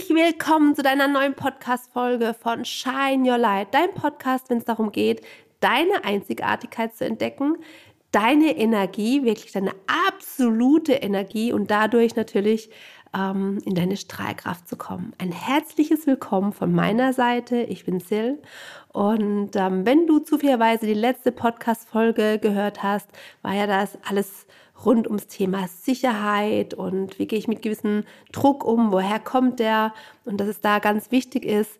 Herzlich willkommen zu deiner neuen Podcast-Folge von Shine Your Light, dein Podcast, wenn es darum geht, deine Einzigartigkeit zu entdecken, deine Energie, wirklich deine absolute Energie und dadurch natürlich ähm, in deine Strahlkraft zu kommen. Ein herzliches Willkommen von meiner Seite. Ich bin Sil und ähm, wenn du zufälligerweise die letzte Podcast-Folge gehört hast, war ja das alles rund ums Thema Sicherheit und wie gehe ich mit gewissem Druck um, woher kommt der und dass es da ganz wichtig ist,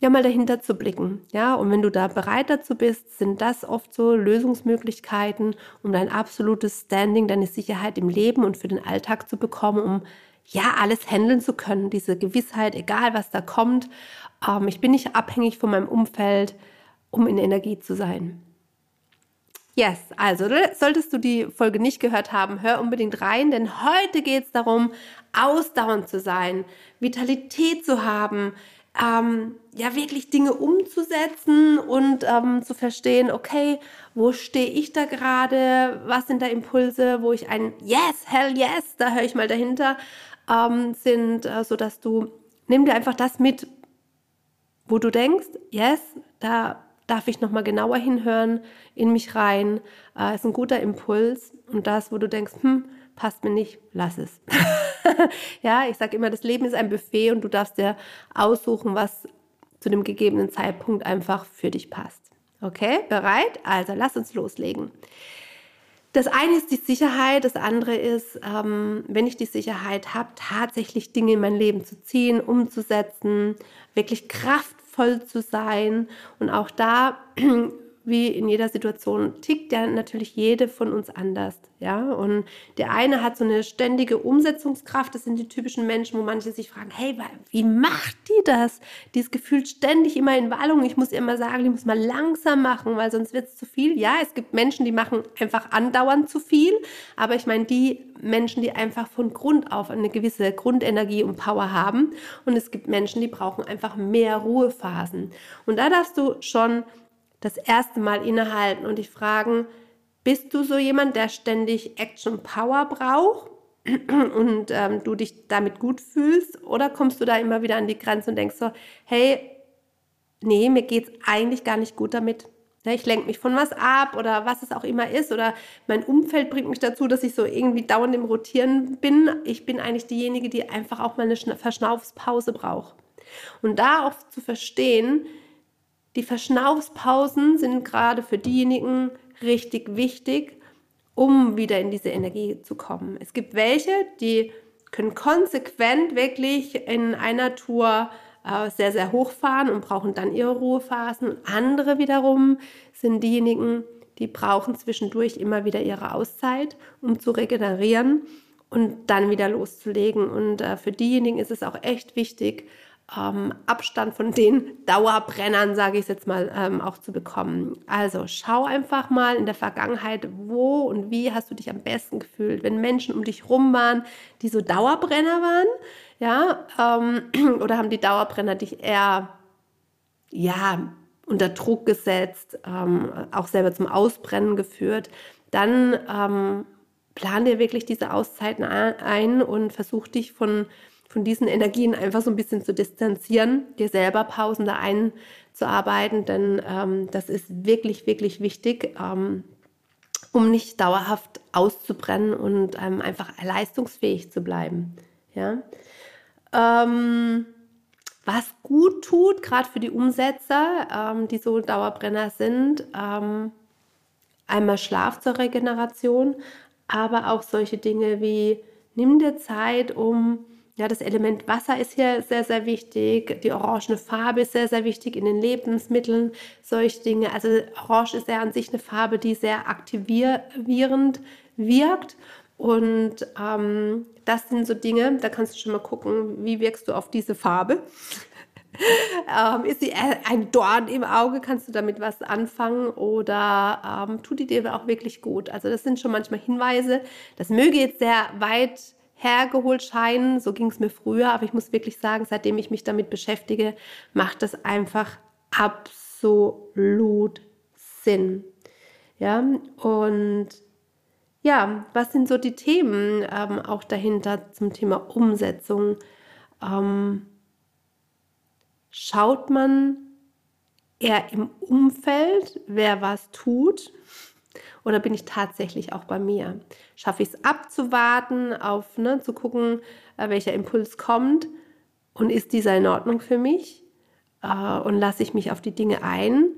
ja mal dahinter zu blicken. Ja, und wenn du da bereit dazu bist, sind das oft so Lösungsmöglichkeiten, um dein absolutes Standing, deine Sicherheit im Leben und für den Alltag zu bekommen, um ja alles handeln zu können, diese Gewissheit, egal was da kommt. Ähm, ich bin nicht abhängig von meinem Umfeld, um in Energie zu sein. Yes, also solltest du die Folge nicht gehört haben, hör unbedingt rein, denn heute geht es darum, ausdauernd zu sein, Vitalität zu haben, ähm, ja wirklich Dinge umzusetzen und ähm, zu verstehen, okay, wo stehe ich da gerade, was sind da Impulse, wo ich ein Yes, hell yes, da höre ich mal dahinter, ähm, sind, äh, so dass du, nimm dir einfach das mit, wo du denkst, yes, da darf ich nochmal genauer hinhören, in mich rein. Äh, ist ein guter Impuls. Und das, wo du denkst, hm, passt mir nicht, lass es. ja, ich sage immer, das Leben ist ein Buffet und du darfst dir aussuchen, was zu dem gegebenen Zeitpunkt einfach für dich passt. Okay, bereit? Also lass uns loslegen. Das eine ist die Sicherheit, das andere ist, ähm, wenn ich die Sicherheit habe, tatsächlich Dinge in mein Leben zu ziehen, umzusetzen, wirklich Kraft voll zu sein. Und auch da, wie in jeder Situation, tickt ja natürlich jede von uns anders. Ja, und der eine hat so eine ständige Umsetzungskraft. Das sind die typischen Menschen, wo manche sich fragen: Hey, wie macht die das? Die ist gefühlt ständig immer in Wallung. Ich muss ihr immer sagen, die muss mal langsam machen, weil sonst wird es zu viel. Ja, es gibt Menschen, die machen einfach andauernd zu viel. Aber ich meine, die Menschen, die einfach von Grund auf eine gewisse Grundenergie und Power haben. Und es gibt Menschen, die brauchen einfach mehr Ruhephasen. Und da darfst du schon das erste Mal innehalten und dich fragen, bist du so jemand, der ständig Action Power braucht und ähm, du dich damit gut fühlst? Oder kommst du da immer wieder an die Grenze und denkst so, hey, nee, mir geht es eigentlich gar nicht gut damit. Ich lenke mich von was ab oder was es auch immer ist oder mein Umfeld bringt mich dazu, dass ich so irgendwie dauernd im Rotieren bin. Ich bin eigentlich diejenige, die einfach auch mal eine Verschnaufspause braucht. Und da auch zu verstehen, die Verschnaufspausen sind gerade für diejenigen, richtig wichtig, um wieder in diese Energie zu kommen. Es gibt welche, die können konsequent wirklich in einer Tour äh, sehr, sehr hochfahren und brauchen dann ihre Ruhephasen. Andere wiederum sind diejenigen, die brauchen zwischendurch immer wieder ihre Auszeit, um zu regenerieren und dann wieder loszulegen. Und äh, für diejenigen ist es auch echt wichtig, ähm, Abstand von den Dauerbrennern, sage ich jetzt mal, ähm, auch zu bekommen. Also schau einfach mal in der Vergangenheit, wo und wie hast du dich am besten gefühlt, wenn Menschen um dich rum waren, die so Dauerbrenner waren, ja, ähm, oder haben die Dauerbrenner dich eher, ja, unter Druck gesetzt, ähm, auch selber zum Ausbrennen geführt, dann ähm, plan dir wirklich diese Auszeiten ein und versuch dich von von diesen Energien einfach so ein bisschen zu distanzieren, dir selber Pausen da einzuarbeiten, denn ähm, das ist wirklich, wirklich wichtig, ähm, um nicht dauerhaft auszubrennen und ähm, einfach leistungsfähig zu bleiben. Ja? Ähm, was gut tut, gerade für die Umsetzer, ähm, die so Dauerbrenner sind, ähm, einmal Schlaf zur Regeneration, aber auch solche Dinge wie nimm dir Zeit, um Ja, das Element Wasser ist hier sehr, sehr wichtig. Die orangene Farbe ist sehr, sehr wichtig in den Lebensmitteln, solche Dinge. Also Orange ist ja an sich eine Farbe, die sehr aktivierend wirkt. Und ähm, das sind so Dinge, da kannst du schon mal gucken, wie wirkst du auf diese Farbe. ähm, ist sie ein Dorn im Auge? Kannst du damit was anfangen oder ähm, tut die dir auch wirklich gut? Also das sind schon manchmal Hinweise. Das möge jetzt sehr weit hergeholt scheinen, so ging es mir früher, aber ich muss wirklich sagen, seitdem ich mich damit beschäftige, macht das einfach absolut Sinn. Ja, und ja, was sind so die Themen ähm, auch dahinter zum Thema Umsetzung? Ähm, schaut man eher im Umfeld, wer was tut? Oder bin ich tatsächlich auch bei mir? Schaffe ich es abzuwarten, auf, ne, zu gucken, äh, welcher Impuls kommt und ist dieser in Ordnung für mich? Äh, und lasse ich mich auf die Dinge ein?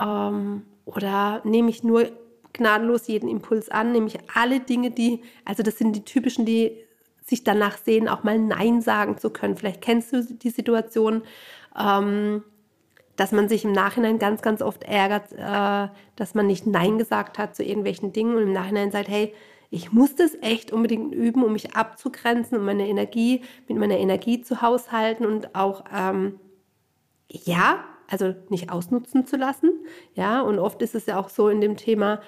Ähm, oder nehme ich nur gnadenlos jeden Impuls an, nehme ich alle Dinge, die, also das sind die typischen, die sich danach sehen, auch mal Nein sagen zu können. Vielleicht kennst du die Situation, ähm, dass man sich im Nachhinein ganz, ganz oft ärgert, äh, dass man nicht Nein gesagt hat zu irgendwelchen Dingen und im Nachhinein sagt, hey, ich muss das echt unbedingt üben, um mich abzugrenzen, um meine Energie, mit meiner Energie zu haushalten und auch, ähm, ja, also nicht ausnutzen zu lassen. Ja, und oft ist es ja auch so in dem Thema,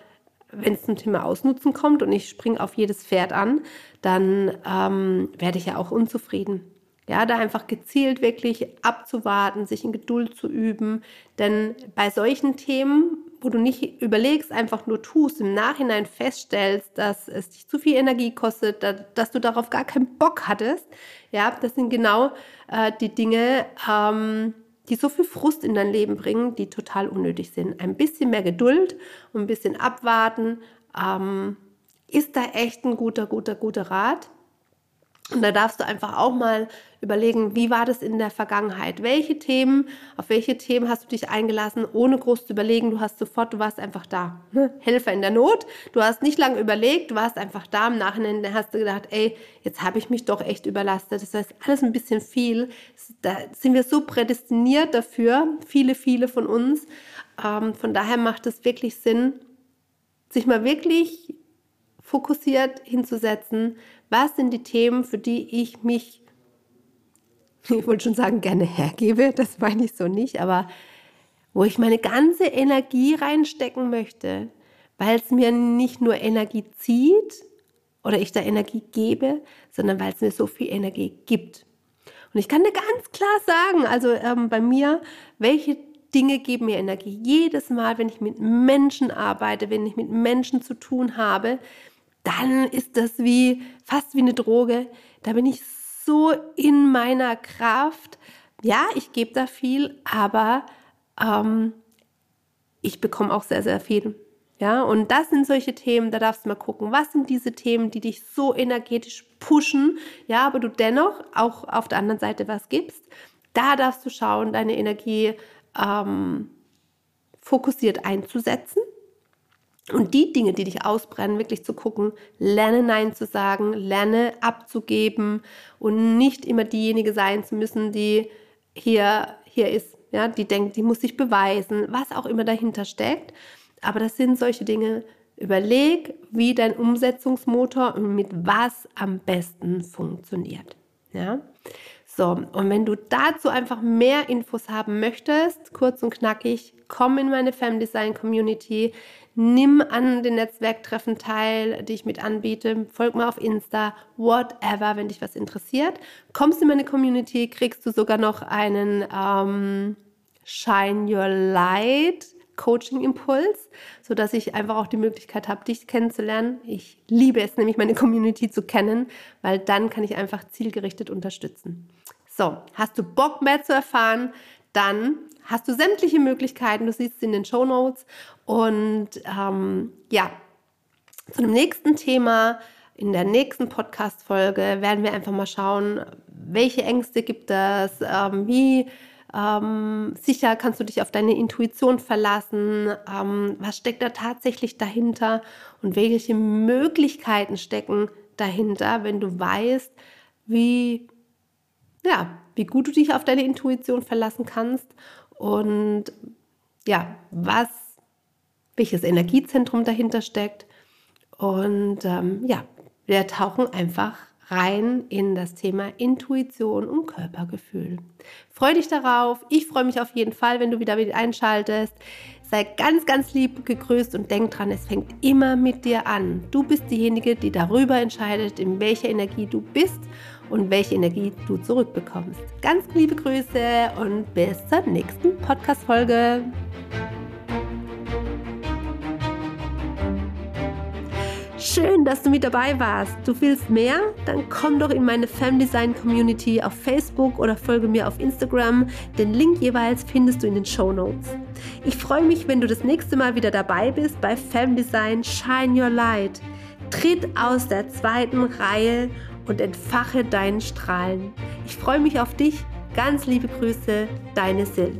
wenn es zum Thema Ausnutzen kommt und ich springe auf jedes Pferd an, dann ähm, werde ich ja auch unzufrieden. Ja, da einfach gezielt wirklich abzuwarten, sich in Geduld zu üben. Denn bei solchen Themen, wo du nicht überlegst, einfach nur tust, im Nachhinein feststellst, dass es dich zu viel Energie kostet, dass du darauf gar keinen Bock hattest, ja, das sind genau äh, die Dinge, ähm, die so viel Frust in dein Leben bringen, die total unnötig sind. Ein bisschen mehr Geduld und ein bisschen abwarten ähm, ist da echt ein guter, guter, guter Rat. Und da darfst du einfach auch mal überlegen, wie war das in der Vergangenheit? Welche Themen, auf welche Themen hast du dich eingelassen, ohne groß zu überlegen? Du hast sofort, du warst einfach da. Ne? Helfer in der Not. Du hast nicht lange überlegt, du warst einfach da. Im Nachhinein hast du gedacht, ey, jetzt habe ich mich doch echt überlastet. Das heißt, alles ein bisschen viel. Da sind wir so prädestiniert dafür, viele, viele von uns. Ähm, von daher macht es wirklich Sinn, sich mal wirklich fokussiert hinzusetzen, was sind die Themen, für die ich mich, ich wollte schon sagen, gerne hergebe, das meine ich so nicht, aber wo ich meine ganze Energie reinstecken möchte, weil es mir nicht nur Energie zieht oder ich da Energie gebe, sondern weil es mir so viel Energie gibt. Und ich kann dir ganz klar sagen, also ähm, bei mir, welche Dinge geben mir Energie. Jedes Mal, wenn ich mit Menschen arbeite, wenn ich mit Menschen zu tun habe, dann ist das wie fast wie eine Droge. Da bin ich so in meiner Kraft. Ja, ich gebe da viel, aber ähm, ich bekomme auch sehr, sehr viel. Ja, und das sind solche Themen, da darfst du mal gucken, was sind diese Themen, die dich so energetisch pushen, ja, aber du dennoch auch auf der anderen Seite was gibst. Da darfst du schauen, deine Energie ähm, fokussiert einzusetzen und die Dinge, die dich ausbrennen, wirklich zu gucken, lerne Nein zu sagen, lerne abzugeben und nicht immer diejenige sein zu müssen, die hier, hier ist, ja, die denkt, die muss sich beweisen, was auch immer dahinter steckt. Aber das sind solche Dinge. Überleg, wie dein Umsetzungsmotor und mit was am besten funktioniert. Ja? So, und wenn du dazu einfach mehr Infos haben möchtest, kurz und knackig, komm in meine Fem Design Community, nimm an den Netzwerktreffen teil, die ich mit anbiete, folg mir auf Insta, whatever, wenn dich was interessiert. Kommst in meine Community, kriegst du sogar noch einen ähm, Shine Your Light Coaching-Impuls, sodass ich einfach auch die Möglichkeit habe, dich kennenzulernen. Ich liebe es nämlich, meine Community zu kennen, weil dann kann ich einfach zielgerichtet unterstützen. So, hast du Bock mehr zu erfahren? Dann hast du sämtliche Möglichkeiten. Du siehst sie in den Show Notes. Und ähm, ja, zu dem nächsten Thema, in der nächsten Podcast-Folge, werden wir einfach mal schauen, welche Ängste gibt es, ähm, wie ähm, sicher kannst du dich auf deine Intuition verlassen, ähm, was steckt da tatsächlich dahinter? Und welche Möglichkeiten stecken dahinter, wenn du weißt, wie, ja, wie gut du dich auf deine Intuition verlassen kannst? Und ja, was, welches Energiezentrum dahinter steckt. Und ähm, ja, wir tauchen einfach rein in das Thema Intuition und Körpergefühl. Freue dich darauf. Ich freue mich auf jeden Fall, wenn du wieder mit einschaltest. Sei ganz, ganz lieb gegrüßt und denk dran, es fängt immer mit dir an. Du bist diejenige, die darüber entscheidet, in welcher Energie du bist und welche Energie du zurückbekommst. Ganz liebe Grüße und bis zur nächsten Podcast-Folge. Schön, dass du mit dabei warst. Du willst mehr? Dann komm doch in meine Femdesign Community auf Facebook oder folge mir auf Instagram. Den Link jeweils findest du in den Show Notes. Ich freue mich, wenn du das nächste Mal wieder dabei bist bei Femdesign Shine Your Light. Tritt aus der zweiten Reihe und entfache deinen Strahlen. Ich freue mich auf dich. Ganz liebe Grüße, deine Sil.